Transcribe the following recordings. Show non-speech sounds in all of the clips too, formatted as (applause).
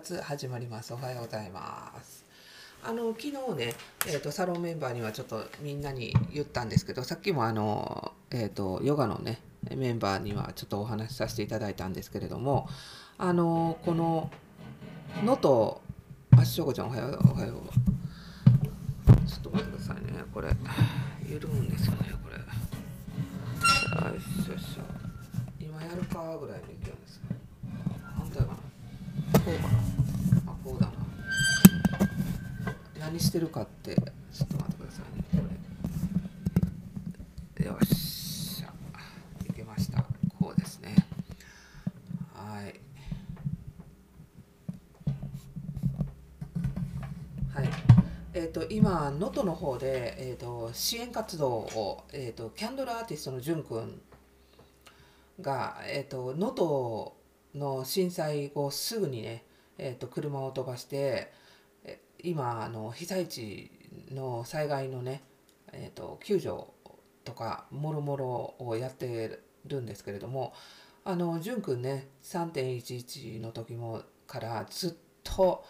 月始まります。おはようございます。あの昨日ね、えー、とサロンメンバーにはちょっとみんなに言ったんですけどさっきもあの、えー、とヨガのねメンバーにはちょっとお話しさせていただいたんですけれどもあのこの能登あしょうこちゃんおはようおはよう。ちょっと待ってくださいね。これ緩むんですよねこれ。よいしょよしょ。今やるかぐらいの勢いです反対かなこうかなあこうだな何してるかってちょっと待ってくださいね。これよっしゃ。いけました。こうですね。はい。はい。えー、と今能登の方で、えー、と支援活動を、えー、とキャンドルアーティストのじゅんくんがえーと能登の震災後すぐにね、えー、と車を飛ばして今あの被災地の災害のね、えー、と救助とかもろもろをやってるんですけれどもあの淳くんね3.11の時もからずっと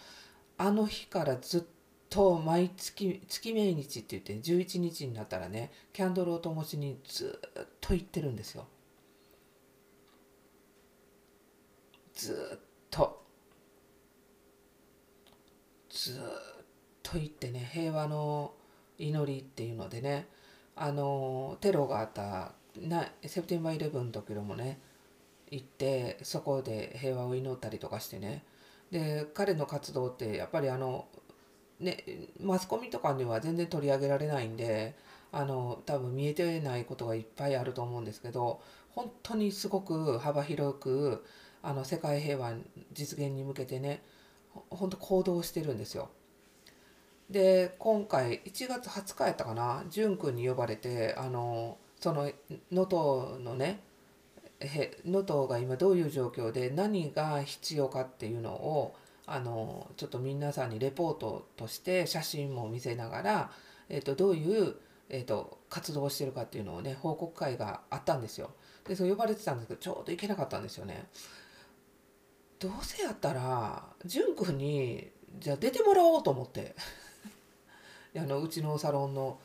あの日からずっと毎月月命日って言って11日になったらねキャンドルを灯しにずっと行ってるんですよ。ずっとずっと行ってね平和の祈りっていうのでねあのテロがあったなセプティンバー11の時もね行ってそこで平和を祈ったりとかしてね。で彼の活動ってやっぱりあのねマスコミとかには全然取り上げられないんであの多分見えてないことがいっぱいあると思うんですけど本当にすごく幅広くあの世界平和実現に向けてね本当行動してるんですよ。で今回1月20日やったかな淳君に呼ばれてあのその能登のね能登が今どういう状況で何が必要かっていうのをあのちょっと皆さんにレポートとして写真も見せながら、えー、とどういう、えー、と活動をしてるかっていうのをね報告会があったんですよ。でそう呼ばれてたんですけどちょうど行けなかったんですよね。どうせやったら淳君にじゃあ出てもらおうと思って。(laughs) あのうちのサロンの。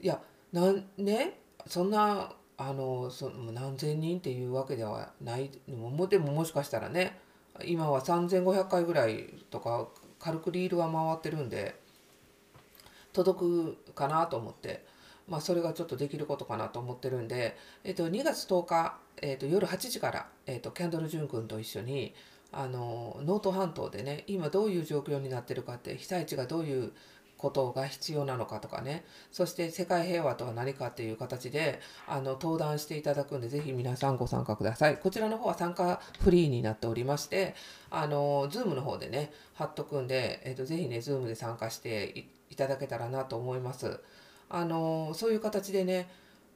いやなんねそんなあのそ何千人っていうわけではない。もでももしかしたらね今は3500回ぐらいとか軽くリールは回ってるんで届くかなと思って。まあ、それがちょっとできることかなと思ってるんで、えっと、2月10日、えっと、夜8時から、えっと、キャンドル・ジュン君と一緒にあの能登半島でね今どういう状況になってるかって被災地がどういうことが必要なのかとかね。そして世界平和とは何かっていう形であの登壇していただくんでぜひ皆さんご参加ください。こちらの方は参加フリーになっておりましてあの Zoom の方でね貼っとくんで、えっと、ぜひね Zoom で参加していただけたらなと思います。あのそういう形でね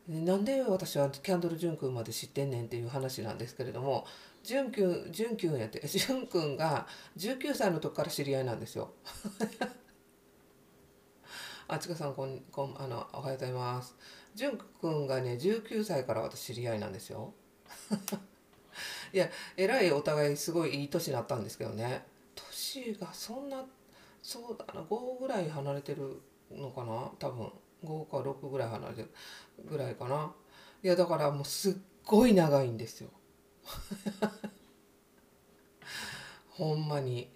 なんで私はキャンドル・ジュン君まで知ってんねんっていう話なんですけれどもジュン君ジュン君やって (laughs) ジュン君が19歳の時から知り合いなんですよ。(laughs) あちかさんこんこんあのおはようございます。ジュン君がね19歳から私知り合いなんですよ。(laughs) いやえらいお互いすごいいい年になったんですけどね年がそんなそうだな5ぐらい離れてるのかな？多分5か6ぐらい離れてるぐらいかないやだからもうすっごい長いんですよ (laughs) ほんまに。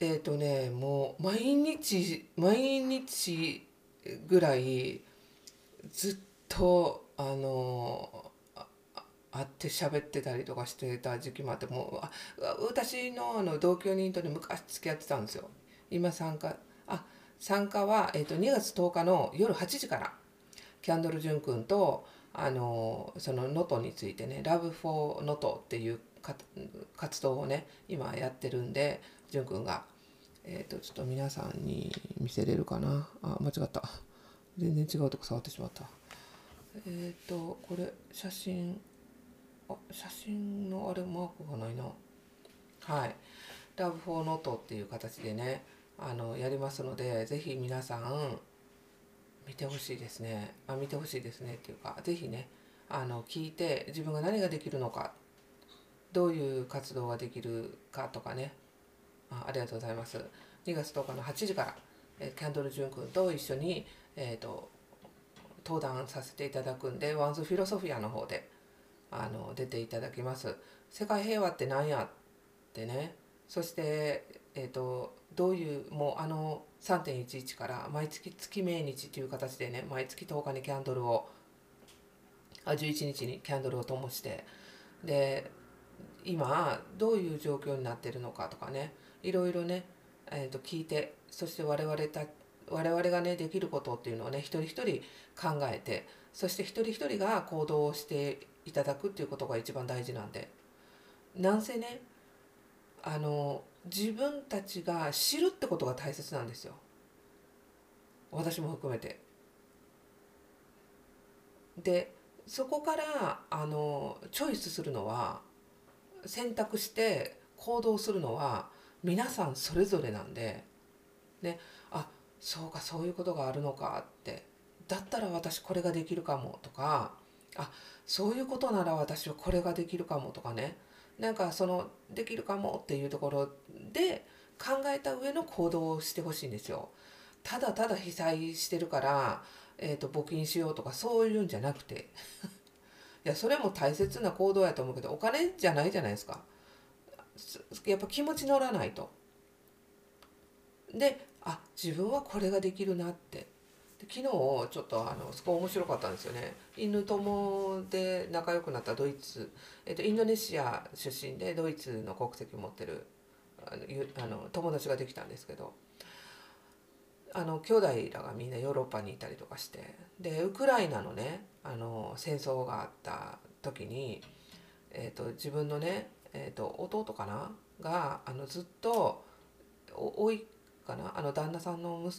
えっ、ー、とねもう毎日毎日ぐらいずっとあの会って喋ってたりとかしてた時期もあってもうあ私のあの同居人とね昔付き合ってたんですよ。今参加あ参加は、えー、と2月10日の夜8時から。キャンドル・ジュン君とあのその能登についてね「Love for 能登」っていう活動をね今やってるんでジュン君が、えー、とちょっと皆さんに見せれるかな？あ間違った。全然違うとこ触ってしまった。えっ、ー、とこれ写真あ写真のあれマークがないな。はい「Love for 能登」っていう形でねあのやりますのでぜひ皆さん見てほしいですね。あ見てほしいですねっていうかぜひねあの聞いて自分が何ができるのかどういう活動ができるかとかね。あありがとうございます。2月10日の8時から、え、キャンドル・ジュン君と一緒に、えーと、登壇させていただくんでワンズ・フィロソフィアの方であの出ていただきます。世界平和って何やってね。そして、えーと、どういうもうあの3.11から毎月月命日という形でね毎月10日にキャンドルをあ11日にキャンドルを灯してで今どういう状況になってるのかとかねいろいろね、えー、と聞いてそして我々た我々がねできることっていうのをね一人一人考えてそして一人一人が行動をしていただくっていうことが一番大事なんで。なんせねあの自分たちが知るってことが大切なんですよ。私も含めて。でそこからあのチョイスするのは選択して行動するのは皆さんそれぞれなんで、ね、あそうかそういうことがあるのかって。だったら私これができるかもとかあそういうことなら私はこれができるかもとかね。なんかそのできるかもっていうところで考えた上の行動をしてほしいんですよ。ただただ被災してるから、えーと、募金しようとかそういうんじゃなくて (laughs) いやそれも大切な行動やと思うけどお金じゃないじゃないですか。やっぱ気持ち乗らないと。であ自分はこれができるなってで昨日ちょっとあのすごい面白かったんですよね。犬友で仲良くなったドイツ、えっと、インドネシア出身でドイツの国籍を持ってるあのあの友達ができたんですけどあの兄弟らがみんなヨーロッパにいたりとかしてでウクライナのねあの戦争があった時に、えっと、自分のねえーと、弟かながあのずっとおいかな？あの旦那さんの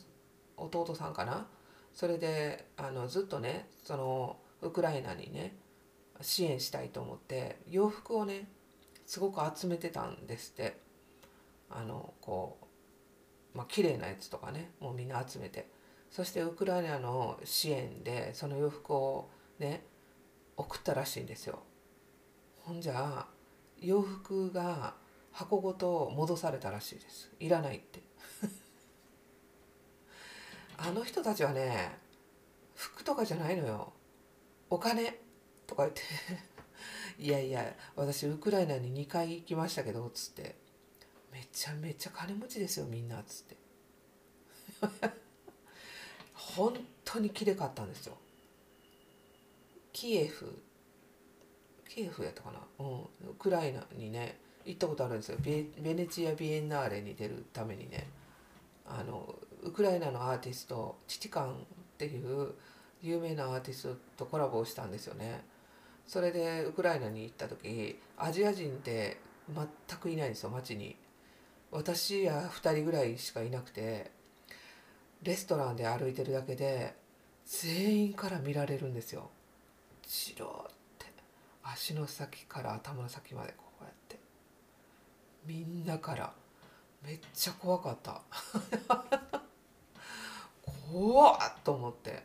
弟さんかな？それであのずっとねそのウクライナにね支援したいと思って洋服をねすごく集めてたんですって。あのこうまあ綺麗なやつとかねもうみんな集めて。そしてウクライナの支援でその洋服をね送ったらしいんですよ。ほんじゃ洋服が箱ごと戻されたらしいです。いらないって。あの人たちはね服とかじゃないのよ。お金とか言って。(laughs) いやいや私ウクライナに2回行きましたけどつって。めちゃめちゃ金持ちですよみんなつって。(laughs) 本当にきれかったんですよ。キエフ。キエフやったかな、うん、ウクライナにね行ったことあるんですよ。ベネチア・ビエンナーレに出るためにね。あのウクライナのアーティストチチカンっていう有名なアーティストとコラボをしたんですよね。それでウクライナに行った時アジア人って全くいないんですよ街に。私や2人ぐらいしかいなくてレストランで歩いてるだけで全員から見られるんですよ。チロ足の先から頭の先までこうやって。みんなから。めっちゃ怖かった。怖っと思って。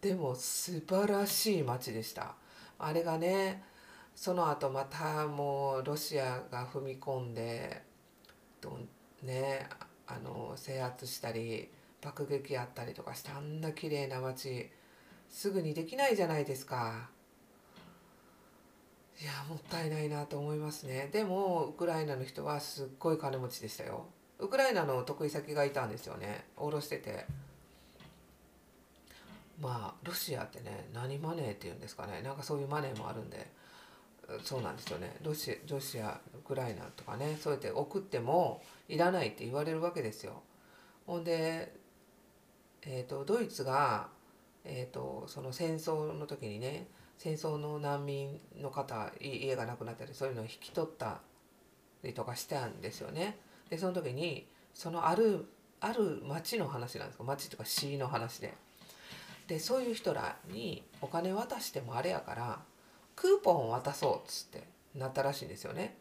でも素晴らしい街でした。あれがねその後またもうロシアが踏み込んでねあの制圧したり爆撃あったりとかしてあんな綺麗な街すぐにできないじゃないですか。いやもったいないなと思いますね。でもウクライナの人はすっごい金持ちでしたよ。ウクライナの得意先がいたんですよね。下ろしてて。まあロシアってね何マネーっていうんですかね。なんかそういうマネーもあるんで。そうなんですよね。ロシロシアウクライナとかね。そうやって送ってもいらないって言われるわけですよ。ほんで、えーと、ドイツが、えーとその戦争の時にね戦争の難民の方家がなくなったりそういうのを引き取ったりとかしたんですよね。でその時にそのあるある町の話なんですか。町とか市の話で。でそういう人らにお金渡してもあれやからクーポンを渡そうっつってなったらしいんですよね。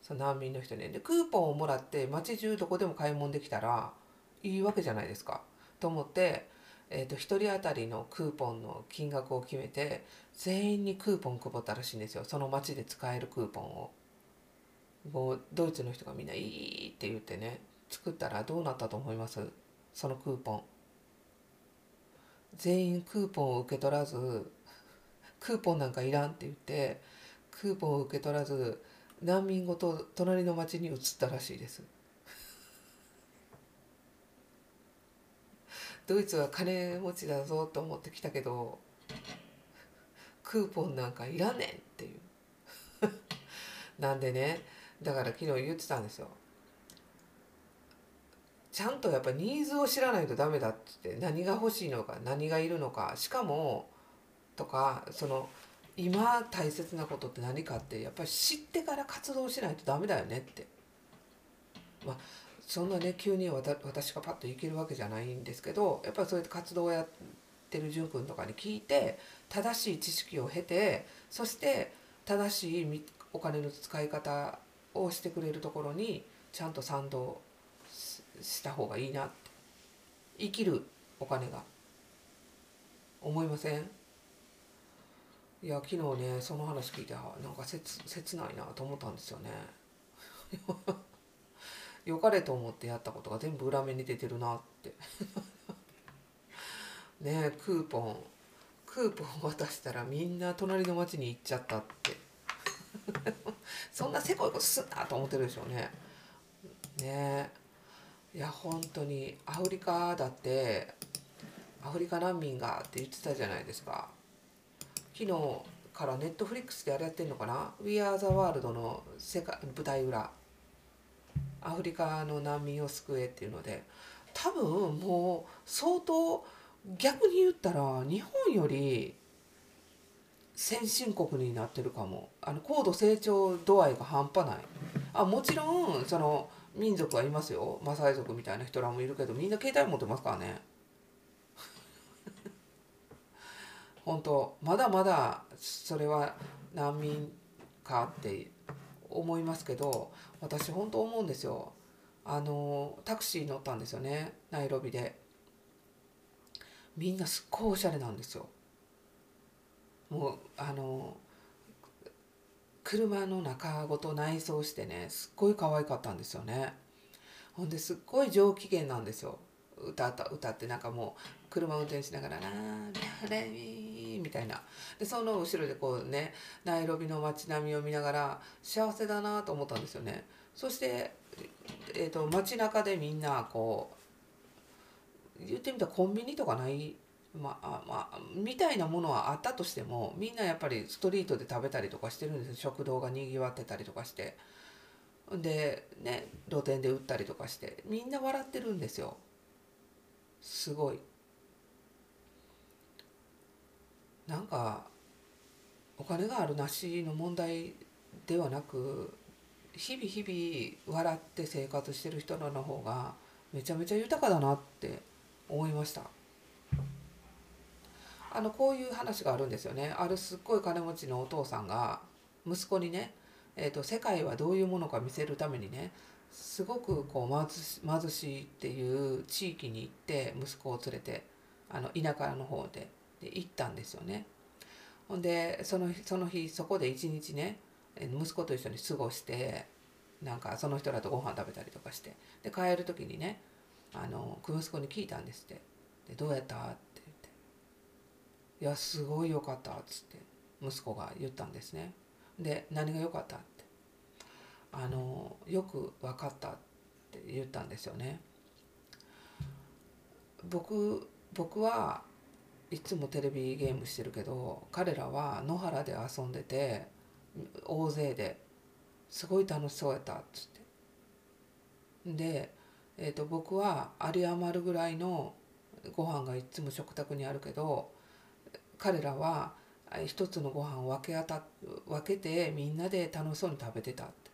その難民の人に。でクーポンをもらって町中どこでも買い物できたらいいわけじゃないですか。と思ってえーと、1人当たりのクーポンの金額を決めて全員にクーポン配ったらしいんですよその町で使えるクーポンをもうドイツの人がみんな「いい」って言ってね作ったらどうなったと思います？そのクーポン全員クーポンを受け取らずクーポンなんかいらんって言ってクーポンを受け取らず難民ごと隣の町に移ったらしいです。(laughs) ドイツは金持ちだぞと思ってきたけどクーポンなんかいらんねんっていう。(laughs) なんでねだから昨日言ってたんですよちゃんとやっぱニーズを知らないとダメだってって何が欲しいのか何がいるのかしかもとかその今大切なことって何かってやっぱり知ってから活動しないとダメだよねって。まあそんなね急に私がパッといけるわけじゃないんですけどやっぱりそうやって活動をやってる淳君とかに聞いて正しい知識を経てそして正しいお金の使い方をしてくれるところにちゃんと賛同した方がいいなって。生きるお金が。思いません？いや昨日ねその話聞いてなんか切切ないなと思ったんですよね。(laughs) 良かれと思ってやったことが全部裏目に出てるなって。(laughs) ねえクーポンクーポン渡したらみんな隣の町に行っちゃったって。(laughs) そんなせこいことすんなと思ってるでしょうね。ねえ。いや本当にアフリカだってアフリカ難民がって言ってたじゃないですか。昨日からネットフリックスであれやってんのかな「We Are the World」の世界舞台裏。アフリカの難民を救えっていうので。多分もう相当逆に言ったら日本より先進国になってるかも。あの高度成長度合いが半端ない。あもちろんその民族はいますよ。マサイ族みたいな人らもいるけどみんな携帯持ってますからね。(laughs) 本当まだまだそれは難民かって思いますけど私本当思うんですよ。あのタクシー乗ったんですよね。ナイロビで。みんなすっごいおしゃれなんですよ。もうあの車の中ごと内装してねすっごい可愛かったんですよね。ほんですっごい上機嫌なんですよ。歌った歌ってなんかもう車運転しながら「なーレミー」みたいな。でその後ろでこうねナイロビの街並みを見ながら幸せだなと思ったんですよね。そして、えーと、街中でみんなこう言ってみたらコンビニとかないまあまあみたいなものはあったとしてもみんなやっぱりストリートで食べたりとかしてるんです食堂がにぎわってたりとかして。でね露店で売ったりとかして。みんな笑ってるんですよ。すごい。なんかお金があるなしの問題ではなく日々日々笑って生活してる人の方がめちゃめちゃ豊かだなって思いました。あのこういう話があるんですよねあるすっごい金持ちのお父さんが息子にね、えーと、世界はどういうものか見せるためにねすごくこう貧しいっていう地域に行って息子を連れてあの田舎の方でで行ったんですよね。ほんでそのその日そこで一日ね息子と一緒に過ごしてなんかその人らとご飯食べたりとかしてで帰る時にねあの息子に聞いたんですって「でどうやった?」「いやすごいよかった」っつって息子が言ったんですね。で何が良かった？ってあのよく分かったって言ったんですよね。僕僕はいつもテレビゲームしてるけど彼らは野原で遊んでて大勢ですごい楽しそうやったっつってで、えーと、僕は有り余るぐらいのご飯がいつも食卓にあるけど彼らは一つのご飯を分けた分けてみんなで楽しそうに食べてたって。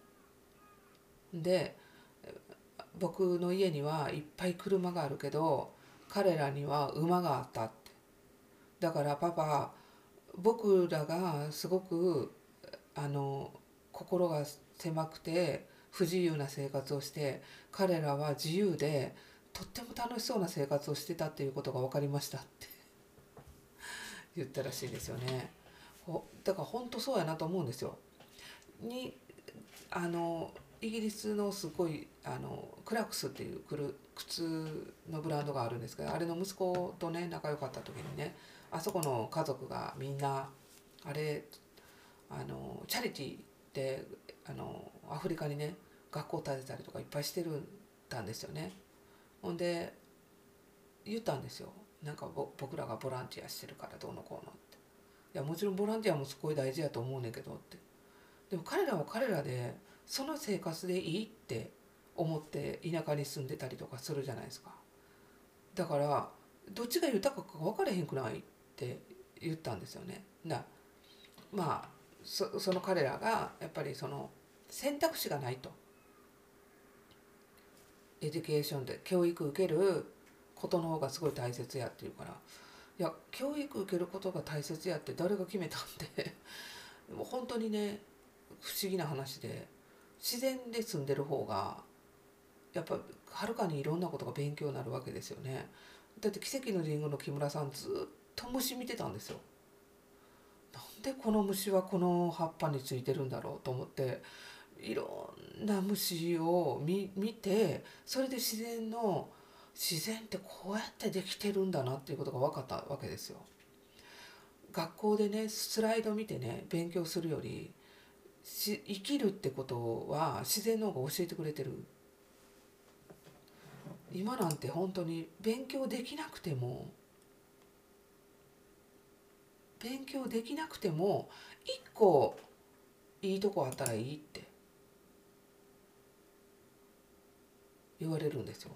で僕の家にはいっぱい車があるけど彼らには馬があったって。だからパパ僕らがすごくあの心が狭くて不自由な生活をして彼らは自由でとっても楽しそうな生活をしてたっていうことが分かりましたって。言ったらしいですよねほ。だから本当そうやなと思うんですよ。にあのイギリスのすごいあのクラックスっていう靴のブランドがあるんですけどあれの息子とね仲良かった時にねあそこの家族がみんなあれあのチャリティーであのアフリカにね学校建てたりとかいっぱいしてるたんですよね。ほんで言ったんですよなんか僕らがボランティアしてるからどうのこうのって。いやもちろんボランティアもすごい大事やと思うねんけどって。でも彼らは彼らでその生活でいいって思って田舎に住んでたりとかするじゃないですか。だからどっちが豊かか分からへんくないって言ったんですよね。なまあそその彼らがやっぱりその選択肢がないと。 education で教育受けることの方がすごい大切やっていうから。いや教育受けることが大切やって誰が決めたんで。(laughs) も本当にね不思議な話で。自然で住んでる方がやっぱはるかにいろんなことが勉強になるわけですよね。だって奇跡のリンゴの木村さんずっと虫見てたんですよ。なんでこの虫はこの葉っぱについてるんだろうと思っていろんな虫を見見てそれで自然の自然ってこうやってできてるんだなっていうことが分かったわけですよ。学校でねスライド見てね勉強するよりし生きるってことは自然の方が教えてくれてる今なんて本当に勉強できなくても勉強できなくても一個いいとこあったらいいって言われるんですよ。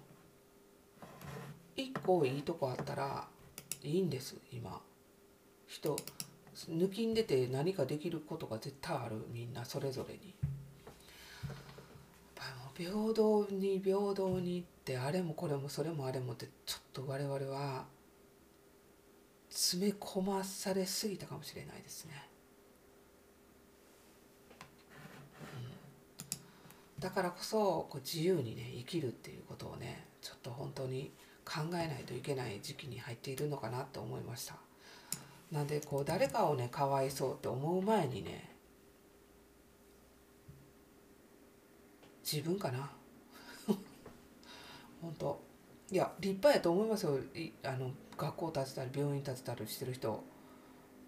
一個いいとこあったらいいんです今人抜きんでて何かできることが絶対あるみんなそれぞれに。平等に平等にってあれもこれもそれもあれもってちょっと我々は詰め込まされすぎたかもしれないですね。だからこそこう自由にね生きるっていうことをねちょっと本当に考えないといけない時期に入っているのかなと思いました。なんでこう誰かをねかわいそうって思う前にね自分かな。(laughs) 本当。いや立派やと思いますよ。あの学校建てたり病院建てたりしてる人。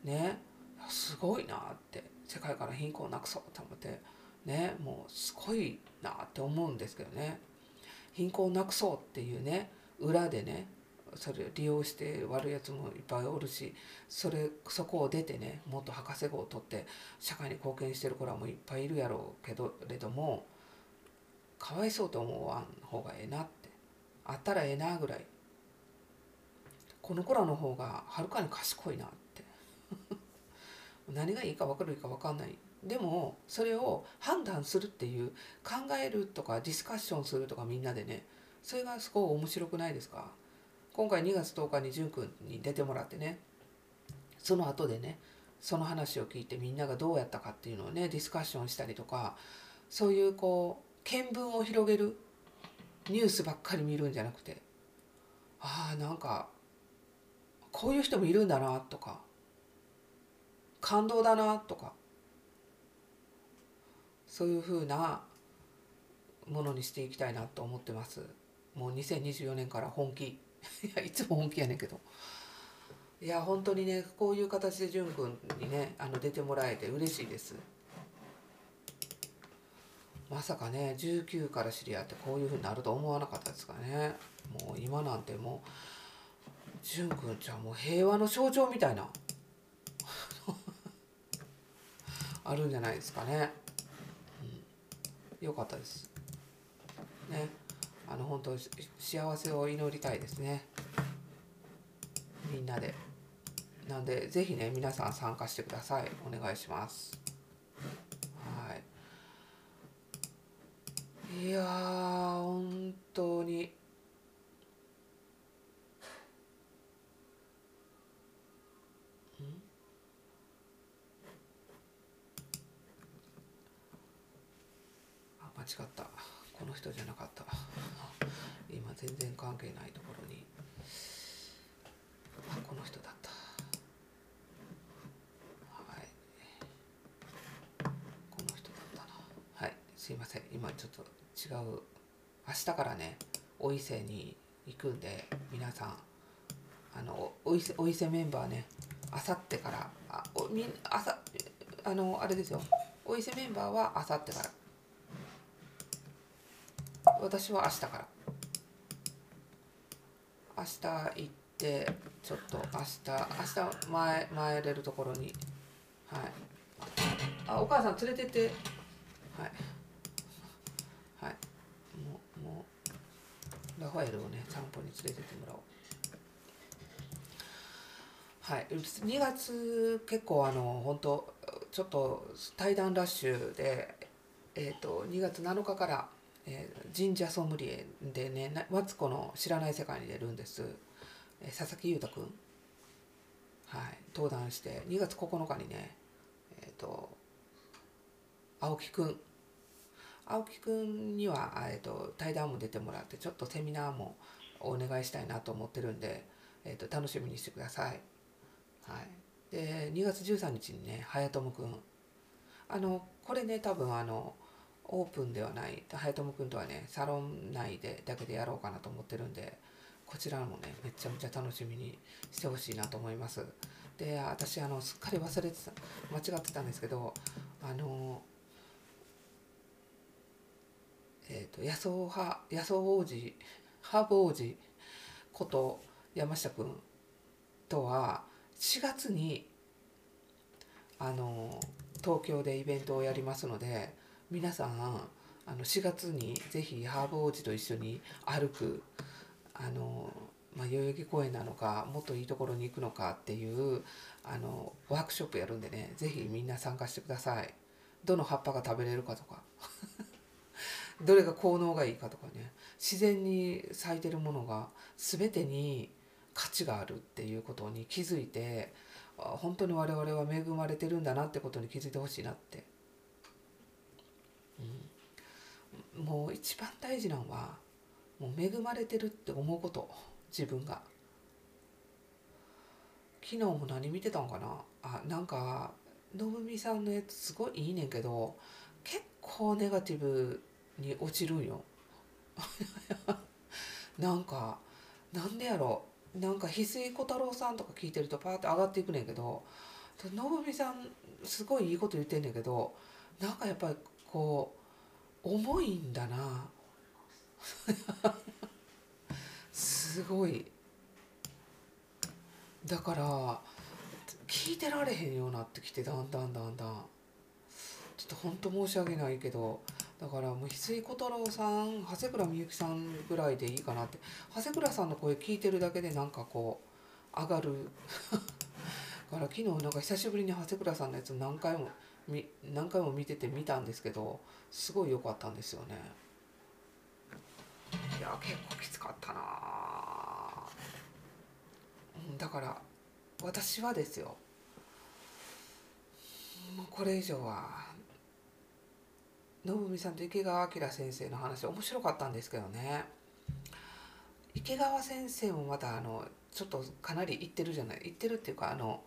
ね。すごいなって。世界から貧困をなくそうと思って。ね。もうすごいなって思うんですけどね。貧困をなくそうっていうね。裏でねそれを利用して悪いやつもいっぱいおるしそれそこを出てねもっと博士号を取って社会に貢献してる子らもいっぱいいるやろうけどれどもかわいそうと思わん方がええなって。あったらええなぐらい。この子らの方がはるかに賢いなって。(laughs) 何がいいか分かるか分かんない。でもそれを判断するっていう考えるとかディスカッションするとかみんなでねそれがすごい面白くないですか？今回2月10日に淳君に出てもらってねその後でねその話を聞いてみんながどうやったかっていうのをねディスカッションしたりとかそういうこう見聞を広げるニュースばっかり見るんじゃなくてああなんかこういう人もいるんだなとか感動だなとかそういうふうなものにしていきたいなと思ってます。もう2024年から本気。(laughs) いやいつも本気やねんけど。いや本当にねこういう形で潤君にねあの出てもらえて嬉しいです。まさかね19から知り合ってこういうふうになると思わなかったですかね。もう今なんてもう潤君ちゃんもう平和の象徴みたいな。(laughs) あるんじゃないですかね、うん、よかったです。ね。あの本当幸せを祈りたいですね。みんなで。なんでぜひね皆さん参加してください。お願いします。はい。いや本当に。あ間違った。この人じゃなかった。今全然関係ないところに。あこの人だった。はい。この人だったな。はい。すいません。今ちょっと違う。明日からねお伊勢に行くんで皆さん。あのお伊勢お伊勢メンバーねあさってからあおみあさあのあれですよ。お伊勢メンバーはあさってから。私は明日から。明日行ってちょっと明日明日前前れるところに。はい。あお母さん連れてって。はい。はい。もうもうラファエルをね散歩に連れてってもらおう。はい。2月結構あの本当ちょっと対談ラッシュでえっ、と2月7日からえー、神社ソムリエでねマツコの知らない世界に出るんです、えー、佐々木裕太君。はい。登壇して2月9日にねえっ、ー、と青木くん。青木くんには、えーと、対談も出てもらってちょっとセミナーもお願いしたいなと思ってるんで、えーと、楽しみにしてください。はい、で2月13日にね早友くん。あのこれね多分あのオープンではない。早友くんとはねサロン内でだけでやろうかなと思ってるんでこちらもねめちゃめちゃ楽しみにしてほしいなと思います。で私あのすっかり忘れてた間違ってたんですけどあのえっ、ー、と野草派野草王子ハーブ王子こと山下くんとは4月にあの東京でイベントをやりますので皆さんあの4月にぜひハーブ王子と一緒に歩くあの、まあ、代々木公園なのかもっといいところに行くのかっていうあのワークショップやるんでねぜひみんな参加してください。どの葉っぱが食べれるかとか。(laughs) どれが効能がいいかとかね。自然に咲いてるものが全てに価値があるっていうことに気づいて本当に我々は恵まれてるんだなってことに気づいてほしいなってうん、もう一番大事なのはもう恵まれてるって思うこと自分が。昨日も何見てたんかな？あなんかのぶみさんのやつすごいいいねんけど結構ネガティブに落ちるんよ。(laughs) なんかなんでやろ？なんか翡翠小太郎さんとか聞いてるとパーって上がっていくねんけどのぶみさんすごいいいこと言ってんねんけどなんかやっぱりこう重いんだな。すごい。だから聞いてられへんようになってきてだんだんだんだん。ちょっと本当申し訳ないけどだからもう翡翠小太郎さん長谷倉みゆきさんぐらいでいいかなって。長谷倉さんの声聞いてるだけでなんかこう上がる。(laughs) だから昨日なんか久しぶりに長谷倉さんのやつ何回も何回も見てて見たんですけどすごい良かったんですよね。いや結構きつかったな。だから私はですよ。もうこれ以上は信美さんと池川明先生の話面白かったんですけどね。池川先生もまたあのちょっとかなり言ってるじゃない言ってるっていうかあの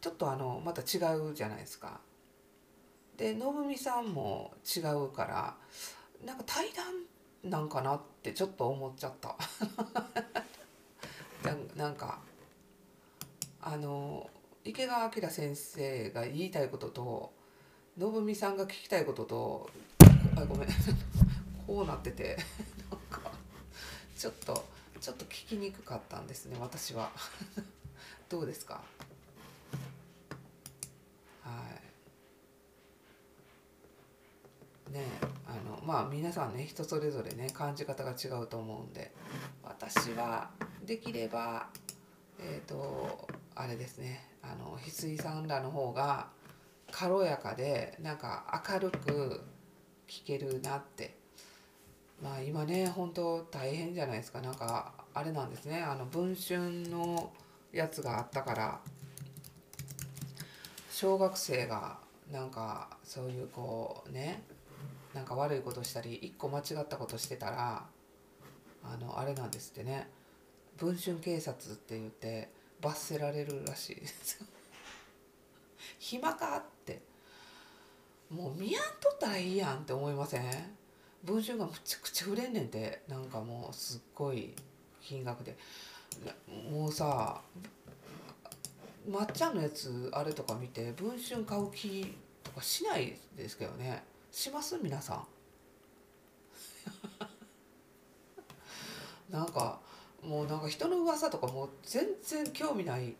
ちょっとあのまた違うじゃないですかで信美さんも違うからなんか対談なんかなってちょっと思っちゃった。(laughs) なんかあの池川明先生が言いたいことと信美さんが聞きたいこととあごめん (laughs) こうなっててなんかちょっとちょっと聞きにくかったんですね私は。(laughs) どうですか？はい。ねあのまあ皆さんね人それぞれね感じ方が違うと思うんで私はできればえっ、ー、とあれですねあの翡翠さんらの方が軽やかでなんか明るく聞けるなって。まあ今ね本当大変じゃないですか。なんかあれなんですね。あの文春のやつがあったから小学生がなんかそういうこうねなんか悪いことしたり一個間違ったことしてたらあのあれなんですってね。文春警察って言って罰せられるらしいです (laughs) 暇かって。もう見やんとったらいいやんって思いません？文春がむちゃくちゃ売れんねんて。なんかもうすっごい金額で。もうさまっちゃんのやつあれとか見て文春買う気とかしないですけどね。します？皆さん。(laughs) なんかもうなんか人の噂とかもう全然興味ない。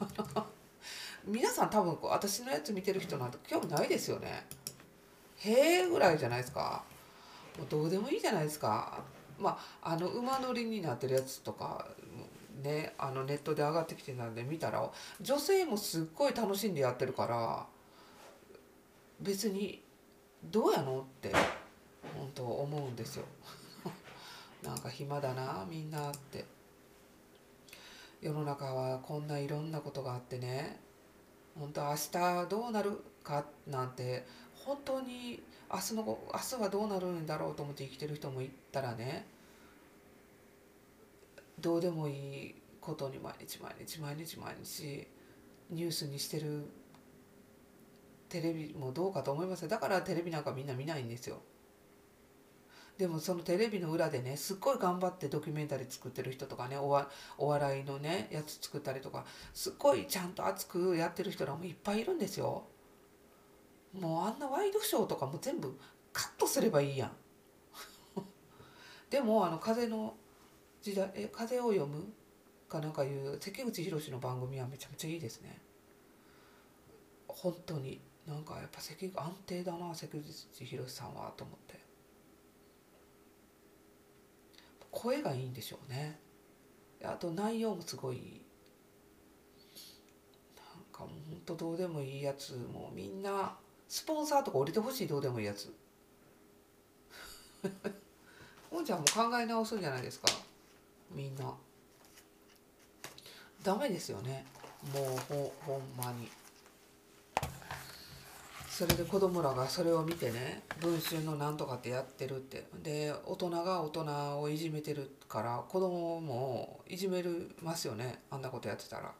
(laughs) 皆さん多分こう私のやつ見てる人なんて興味ないですよね。へえぐらいじゃないですか。もうどうでもいいじゃないですか。まああの馬乗りになってるやつとかねあのネットで上がってきてたんで見たら女性もすっごい楽しんでやってるから別にどうやのって本当思うんですよ。(laughs) なんか暇だなみんなって。世の中はこんないろんなことがあってね。本当明日どうなるかなんて本当に明日の明日はどうなるんだろうと思って生きてる人もいたらね。どうでもいいことに毎日毎日毎日毎日ニュースにしてるテレビもどうかと思いますだからテレビなんかみんな見ないんですよでもそのテレビの裏でねすっごい頑張ってドキュメンタリー作ってる人とかねおわお笑いのねやつ作ったりとかすっごいちゃんと熱くやってる人らもいっぱいいるんですよ。もうあんなワイドショーとかも全部カットすればいいやん。でもあの風の時代え風を読むかなんかいう関口宏の番組はめちゃめちゃいいですね。本当になんかやっぱ関安定だな関口宏さんはと思って。声がいいんでしょうね。あと内容もすごいなんかもうほんとどうでもいいやつもうみんなスポンサーとか降りてほしいどうでもいいやつ。(laughs) ほんじゃんも考え直すんじゃないですか。みんな。ダメですよね。もうほほんまに。それで子供らがそれを見てね文春のなんとかってやってるって。で大人が大人をいじめてるから子供もいじめるますよねあんなことやってたら。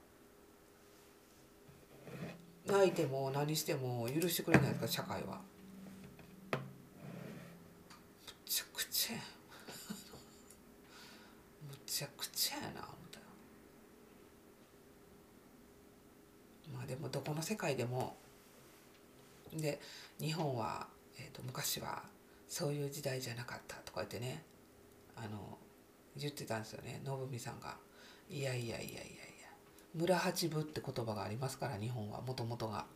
泣いても何しても許してくれないですか社会は。むちゃくちゃや。(laughs) むちゃくちゃやな思ったまあでもどこの世界でもで日本は、えーと、昔はそういう時代じゃなかったとか言ってねあの言ってたんですよね信美さんが。いやいやいやいやいや村八部って言葉がありますから日本はもともとが。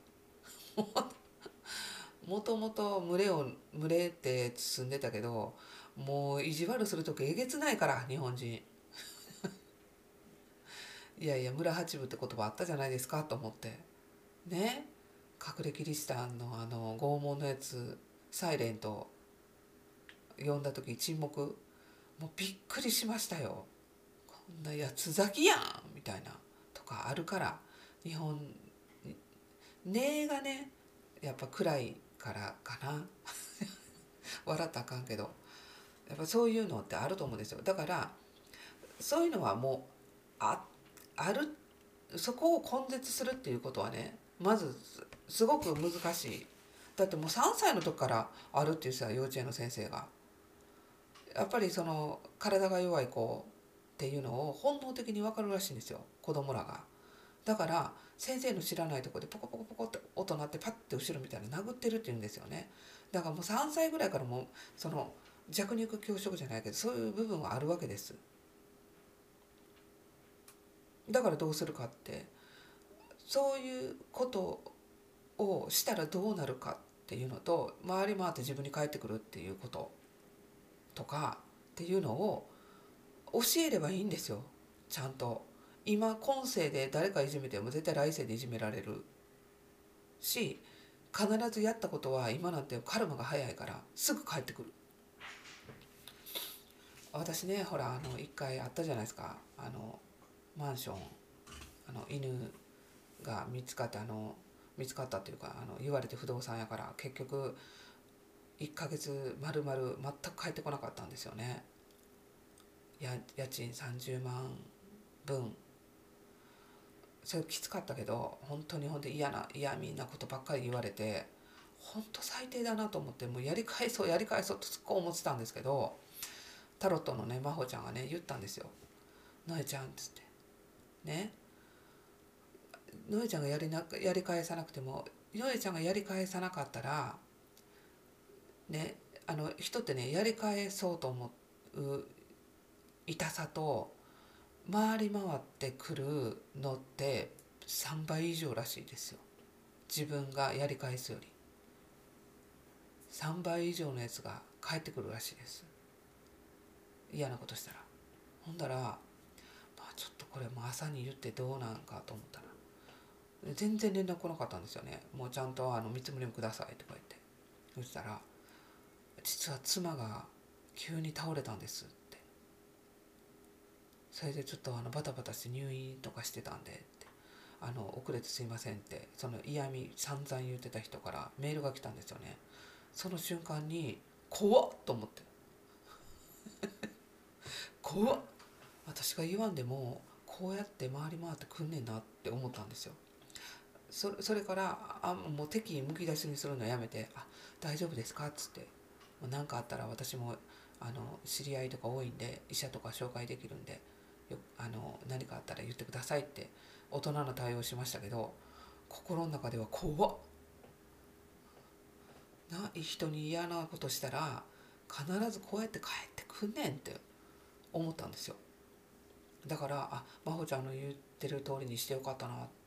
もともと群れを群れって進んでたけどもう意地悪する時えげつないから日本人。(laughs) いやいや村八部って言葉あったじゃないですかと思ってね隠れキリシタンのあの拷問のやつ「サイレント。読んだ時沈黙もうびっくりしましたよ。こんなやつ咲きやんみたいな。とかあるから日本根がねやっぱ暗いからかな。(laughs) 笑ったらあかんけど。やっぱそういうのってあると思うんですよ。だからそういうのはもうああるそこを根絶するっていうことはねまずすごく難しいだってもう3歳の時からあるっていうさ幼稚園の先生がやっぱりその体が弱い子っていうのを本能的に分かるらしいんですよ子供らが。だから先生の知らないとこでポコポコポコって音鳴ってパッて後ろみたいな殴ってるって言うんですよね。だからもう3歳ぐらいからもうその弱肉強食じゃないけどそういう部分はあるわけです。だからどうするかってそういうことをしたらどうなるかっていうのと回り回って自分に返ってくるっていうこととかっていうのを教えればいいんですよちゃんと。今今世で誰かいじめても絶対来世でいじめられるし必ずやったことは今なんてカルマが早いからすぐ帰ってくる。私ねほらあの一回あったじゃないですかあのマンションあの犬が見つかってあの見つかったというかあの言われて不動産やから結局1ヶ月まるまる全く帰ってこなかったんですよね。や家賃30万分。それきつかったけど本当に本当に嫌な嫌みんなことばっかり言われてほんと最低だなと思ってもうやり返そうやり返そうとすっごい思ってたんですけどタロットのね真帆ちゃんがね言ったんですよ「のえちゃん」っつって。ね。のえちゃんがやりなやり返さなくてものえちゃんがやり返さなかったらねあの人ってねやり返そうと思う痛さと回り回ってくるのって3倍以上らしいですよ。自分がやり返すより。3倍以上のやつが返ってくるらしいです。嫌なことしたら。ほんだら、まあ、ちょっとこれも朝に言ってどうなんかと思ったら全然連絡来なかったんですよね。もうちゃんとあの見積もりもくださいとか言って。そしたら実は妻が急に倒れたんですって。それでちょっとあのバタバタして入院とかしてたんでってあの遅れてすいませんって。その嫌味散々言ってた人からメールが来たんですよね。その瞬間に怖っ！と思って (laughs) 怖っ！私が言わんでもこうやって回り回ってくんねんなって思ったんですよ。そそれからあもう敵意むき出しにするのやめて「あ大丈夫ですか?」っつって何かあったら私もあの知り合いとか多いんで医者とか紹介できるんでよあの何かあったら言ってくださいって大人の対応しましたけど心の中では怖っな人に嫌なことしたら必ずこうやって帰ってくんねんって思ったんですよだからあ真帆ちゃんの言ってる通りにしてよかったなって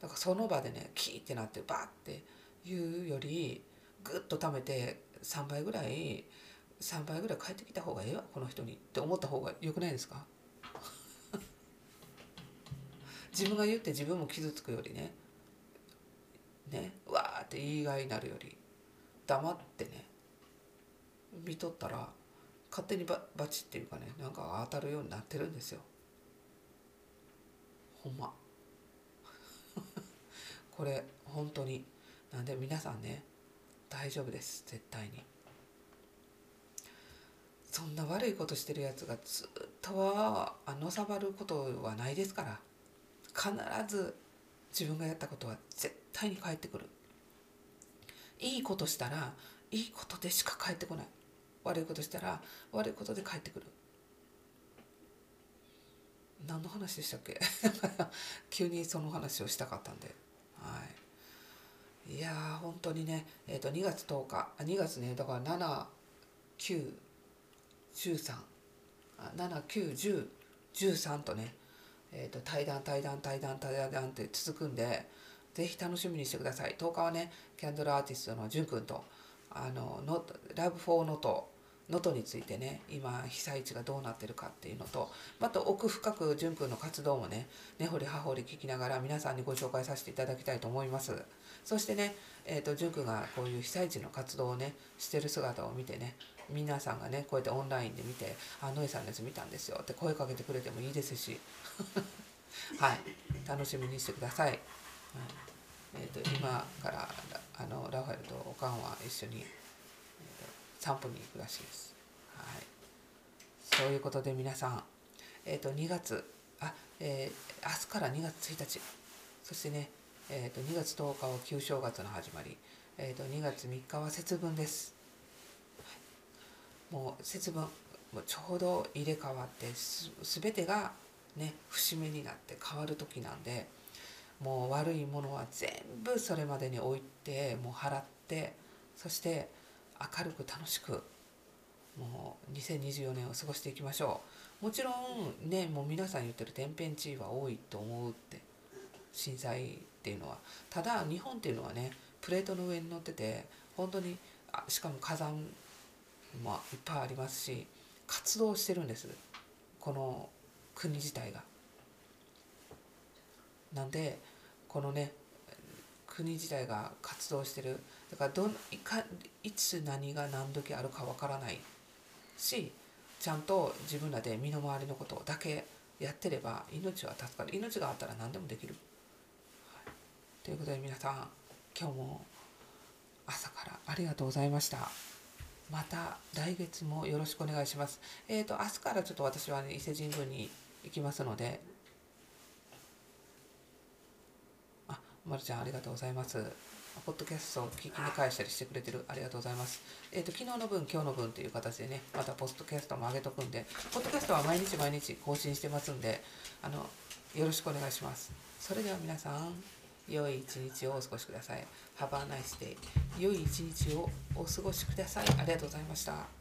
だからその場でねキーってなってバッて言うよりグッと貯めて3倍ぐらい3倍ぐらい帰ってきた方がええわこの人にって思った方がよくないですか？(laughs) 自分が言って自分も傷つくよりねねわーって言いがいになるより黙ってね見とったら勝手にババチっていうかねなんか当たるようになってるんですよ。ほんま。これ本当に。なんで皆さんね大丈夫です。絶対に。そんな悪いことしてるやつがずっとはのさばることはないですから。必ず自分がやったことは絶対に返ってくる。いいことしたらいいことでしか返ってこない。悪いことしたら悪いことで返ってくる。何の話でしたっけ？(laughs) 急にその話をしたかったんで。はい。いやー本当にねえ、ー、と2月10日あ2月ねだから7913791013とねえーと、対談対談対談対談って続くんでぜひ楽しみにしてください。10日はねキャンドルアーティストのじゅんくんとあのの LOVE FOR NOTO 能登についてね今被災地がどうなってるかっていうのとまた奥深く淳君の活動もね根掘り葉掘り聞きながら皆さんにご紹介させていただきたいと思います。そしてね、えーと、淳君がこういう被災地の活動をねしてる姿を見てね皆さんがねこうやってオンラインで見て「あのえさんのやつ見たんですよ」って声かけてくれてもいいですし。(laughs) はい。楽しみにしてください、はい。えーと、今からあのラファエルとおかんは一緒に散歩に行くらしいです。はい、そういうことで皆さん、えー、と2月あ、えー、明日から2月1日そしてね、えー、と2月10日は旧正月の始まり、えー、と2月3日は節分です。もう節分もうちょうど入れ替わってす全てがね節目になって変わる時なんでもう悪いものは全部それまでに置いてもう払ってそして明るく楽しくもう2024年を過ごしていきましょう。もちろんねもう皆さん言ってる天変地異は多いと思うって震災っていうのは。ただ日本っていうのはねプレートの上に乗ってて本当にあしかも火山もいっぱいありますし活動してるんです。この国自体が。なんでこのね国自体が活動してるだからどいかいつ何が何時あるかわからないしちゃんと自分らで身の回りのことだけやってれば命は助かる命があったら何でもできる。はい、ということで皆さん今日も朝からありがとうございました。また来月もよろしくお願いします。えっ、ー、と明日からちょっと私は、ね、伊勢神宮に行きますのであまるちゃんありがとうございますポッドキャストを聞きに返したりしてくれてるありがとうございます。えっ、と昨日の分今日の分という形でねまたポッドキャストも上げとくんでポッドキャストは毎日毎日更新してますんであのよろしくお願いします。それでは皆さん良い一日をお過ごしください。Have a nice day. 良い一日をお過ごしください。ありがとうございました。